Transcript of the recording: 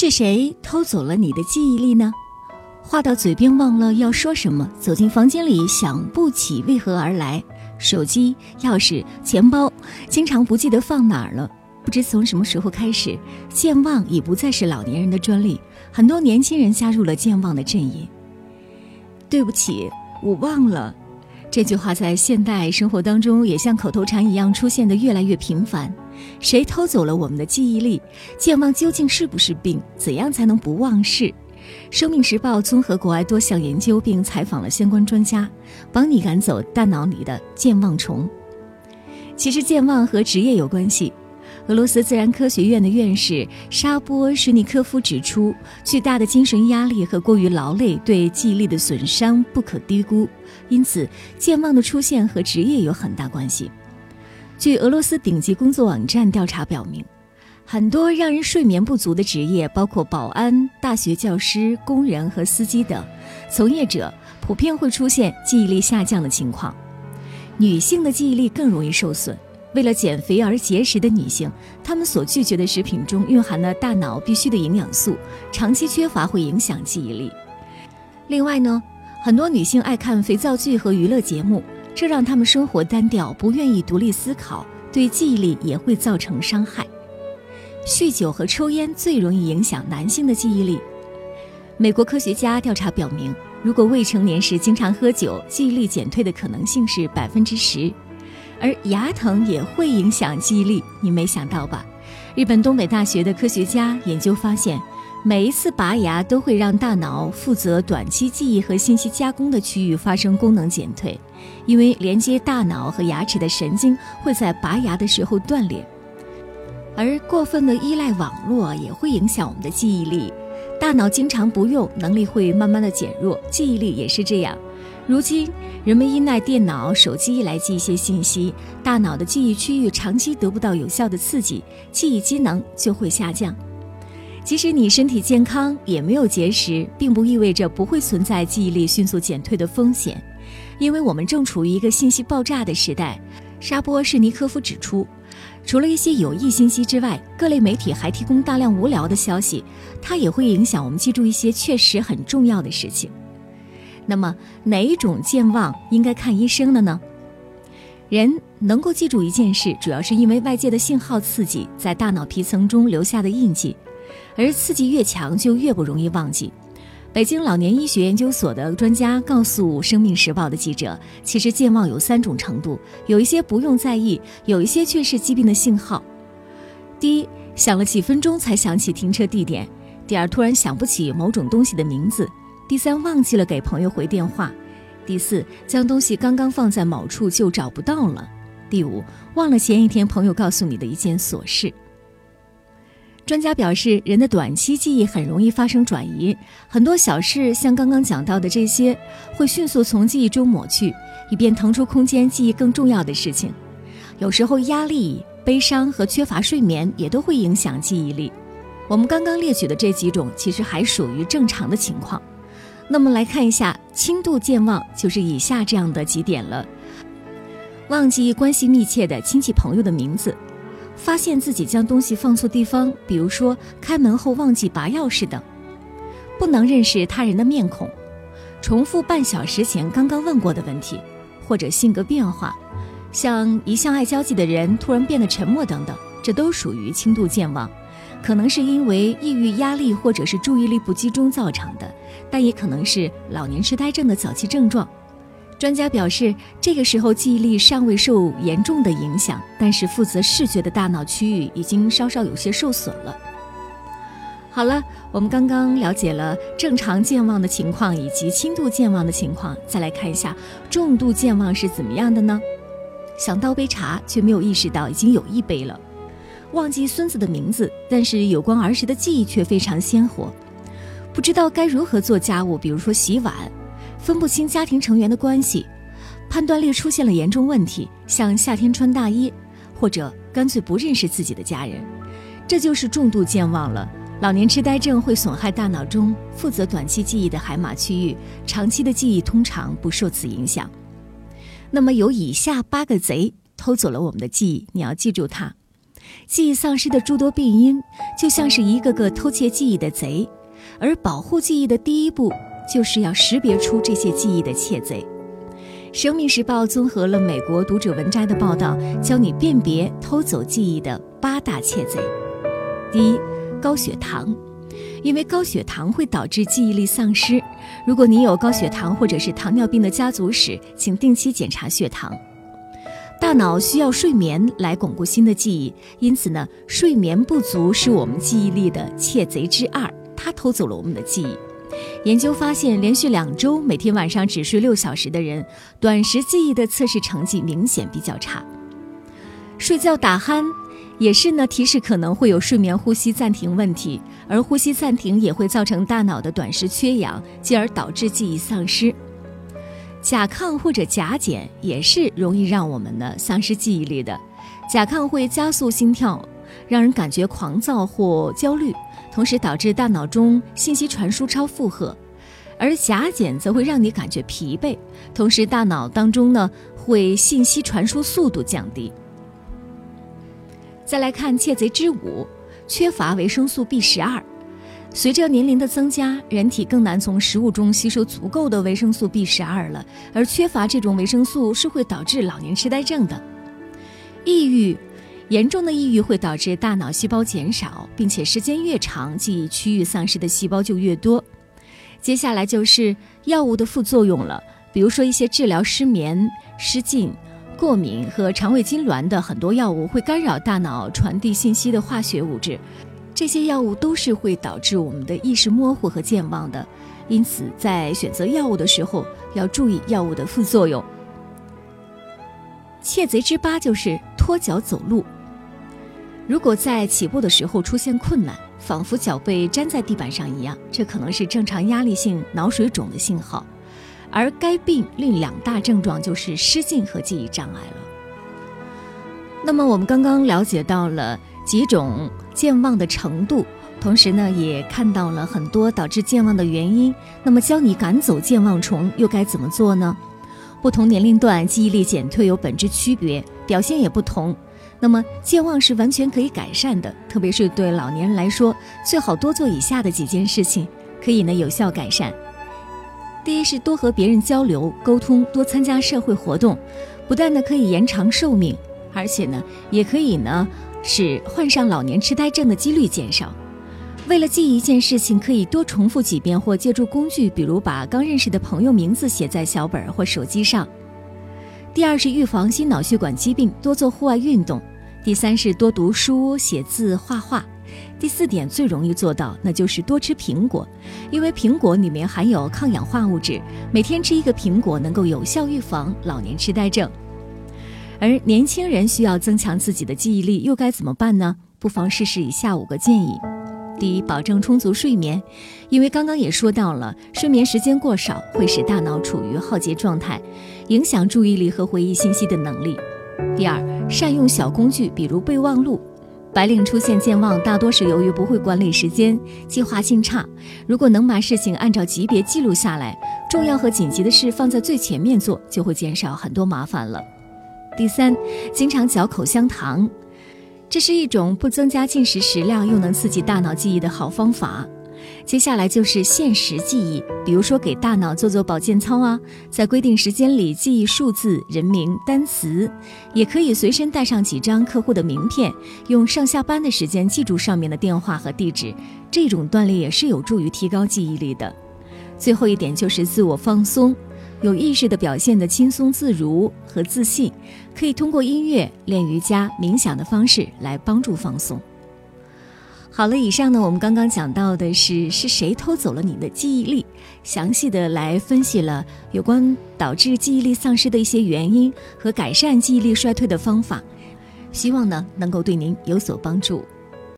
是谁偷走了你的记忆力呢？话到嘴边忘了要说什么，走进房间里想不起为何而来，手机、钥匙、钱包，经常不记得放哪儿了。不知从什么时候开始，健忘已不再是老年人的专利，很多年轻人加入了健忘的阵营。对不起，我忘了。这句话在现代生活当中也像口头禅一样出现的越来越频繁。谁偷走了我们的记忆力？健忘究竟是不是病？怎样才能不忘事？生命时报综合国外多项研究，并采访了相关专家，帮你赶走大脑里的健忘虫。其实健忘和职业有关系。俄罗斯自然科学院的院士沙波什尼科夫指出，巨大的精神压力和过于劳累对记忆力的损伤不可低估，因此健忘的出现和职业有很大关系。据俄罗斯顶级工作网站调查表明，很多让人睡眠不足的职业，包括保安、大学教师、工人和司机等，从业者普遍会出现记忆力下降的情况。女性的记忆力更容易受损。为了减肥而节食的女性，她们所拒绝的食品中蕴含了大脑必需的营养素，长期缺乏会影响记忆力。另外呢，很多女性爱看肥皂剧和娱乐节目。这让他们生活单调，不愿意独立思考，对记忆力也会造成伤害。酗酒和抽烟最容易影响男性的记忆力。美国科学家调查表明，如果未成年时经常喝酒，记忆力减退的可能性是百分之十。而牙疼也会影响记忆力，你没想到吧？日本东北大学的科学家研究发现。每一次拔牙都会让大脑负责短期记忆和信息加工的区域发生功能减退，因为连接大脑和牙齿的神经会在拔牙的时候断裂。而过分的依赖网络也会影响我们的记忆力，大脑经常不用，能力会慢慢的减弱，记忆力也是这样。如今人们依赖电脑、手机来记一些信息，大脑的记忆区域长期得不到有效的刺激，记忆机能就会下降。即使你身体健康，也没有节食，并不意味着不会存在记忆力迅速减退的风险，因为我们正处于一个信息爆炸的时代。沙波什尼科夫指出，除了一些有益信息之外，各类媒体还提供大量无聊的消息，它也会影响我们记住一些确实很重要的事情。那么，哪一种健忘应该看医生的呢？人能够记住一件事，主要是因为外界的信号刺激在大脑皮层中留下的印记。而刺激越强，就越不容易忘记。北京老年医学研究所的专家告诉《生命时报》的记者，其实健忘有三种程度，有一些不用在意，有一些却是疾病的信号。第一，想了几分钟才想起停车地点；第二，突然想不起某种东西的名字；第三，忘记了给朋友回电话；第四，将东西刚刚放在某处就找不到了；第五，忘了前一天朋友告诉你的一件琐事。专家表示，人的短期记忆很容易发生转移，很多小事，像刚刚讲到的这些，会迅速从记忆中抹去，以便腾出空间记忆更重要的事情。有时候，压力、悲伤和缺乏睡眠也都会影响记忆力。我们刚刚列举的这几种，其实还属于正常的情况。那么来看一下轻度健忘，就是以下这样的几点了：忘记关系密切的亲戚朋友的名字。发现自己将东西放错地方，比如说开门后忘记拔钥匙等；不能认识他人的面孔；重复半小时前刚刚问过的问题；或者性格变化，像一向爱交际的人突然变得沉默等等，这都属于轻度健忘，可能是因为抑郁、压力或者是注意力不集中造成的，但也可能是老年痴呆症的早期症状。专家表示，这个时候记忆力尚未受严重的影响，但是负责视觉的大脑区域已经稍稍有些受损了。好了，我们刚刚了解了正常健忘的情况以及轻度健忘的情况，再来看一下重度健忘是怎么样的呢？想倒杯茶却没有意识到已经有一杯了，忘记孙子的名字，但是有关儿时的记忆却非常鲜活，不知道该如何做家务，比如说洗碗。分不清家庭成员的关系，判断力出现了严重问题，像夏天穿大衣，或者干脆不认识自己的家人，这就是重度健忘了。老年痴呆症会损害大脑中负责短期记忆的海马区域，长期的记忆通常不受此影响。那么有以下八个贼偷走了我们的记忆，你要记住它。记忆丧失的诸多病因，就像是一个个偷窃记忆的贼，而保护记忆的第一步，就是要识别出这些记忆的窃贼。《生命时报》综合了美国读者文摘的报道，教你辨别偷走记忆的八大窃贼。第一，高血糖，因为高血糖会导致记忆力丧失。如果你有高血糖或者是糖尿病的家族史，请定期检查血糖。大脑需要睡眠来巩固新的记忆，因此呢，睡眠不足是我们记忆力的窃贼之二，它偷走了我们的记忆。研究发现，连续两周每天晚上只睡六小时的人，短时记忆的测试成绩明显比较差。睡觉打鼾也是呢，提示可能会有睡眠呼吸暂停问题，而呼吸暂停也会造成大脑的短时缺氧，进而导致记忆丧失。甲亢或者甲减也是容易让我们呢丧失记忆力的。甲亢会加速心跳，让人感觉狂躁或焦虑，同时导致大脑中信息传输超负荷；而甲减则会让你感觉疲惫，同时大脑当中呢会信息传输速度降低。再来看窃贼之五，缺乏维生素 B 十二。随着年龄的增加，人体更难从食物中吸收足够的维生素 B 十二了，而缺乏这种维生素是会导致老年痴呆症的。抑郁，严重的抑郁会导致大脑细胞减少，并且时间越长，记忆区域丧失的细胞就越多。接下来就是药物的副作用了，比如说一些治疗失眠、失禁、过敏和肠胃痉挛的很多药物会干扰大脑传递信息的化学物质。这些药物都是会导致我们的意识模糊和健忘的，因此在选择药物的时候要注意药物的副作用。窃贼之八就是拖脚走路。如果在起步的时候出现困难，仿佛脚被粘在地板上一样，这可能是正常压力性脑水肿的信号。而该病另两大症状就是失禁和记忆障碍了。那么我们刚刚了解到了几种。健忘的程度，同时呢，也看到了很多导致健忘的原因。那么，教你赶走健忘虫又该怎么做呢？不同年龄段记忆力减退有本质区别，表现也不同。那么，健忘是完全可以改善的，特别是对老年人来说，最好多做以下的几件事情，可以呢有效改善。第一是多和别人交流沟通，多参加社会活动，不但呢可以延长寿命，而且呢也可以呢。使患上老年痴呆症的几率减少。为了记一件事情，可以多重复几遍，或借助工具，比如把刚认识的朋友名字写在小本儿或手机上。第二是预防心脑血管疾病，多做户外运动。第三是多读书、写字、画画。第四点最容易做到，那就是多吃苹果，因为苹果里面含有抗氧化物质，每天吃一个苹果能够有效预防老年痴呆症。而年轻人需要增强自己的记忆力，又该怎么办呢？不妨试试以下五个建议：第一，保证充足睡眠，因为刚刚也说到了，睡眠时间过少会使大脑处于耗竭状态，影响注意力和回忆信息的能力。第二，善用小工具，比如备忘录。白领出现健忘，大多是由于不会管理时间，计划性差。如果能把事情按照级别记录下来，重要和紧急的事放在最前面做，就会减少很多麻烦了。第三，经常嚼口香糖，这是一种不增加进食食量又能刺激大脑记忆的好方法。接下来就是限时记忆，比如说给大脑做做保健操啊，在规定时间里记忆数字、人名、单词，也可以随身带上几张客户的名片，用上下班的时间记住上面的电话和地址。这种锻炼也是有助于提高记忆力的。最后一点就是自我放松。有意识的表现的轻松自如和自信，可以通过音乐、练瑜伽、冥想的方式来帮助放松。好了，以上呢，我们刚刚讲到的是是谁偷走了你的记忆力，详细的来分析了有关导致记忆力丧失的一些原因和改善记忆力衰退的方法，希望呢能够对您有所帮助。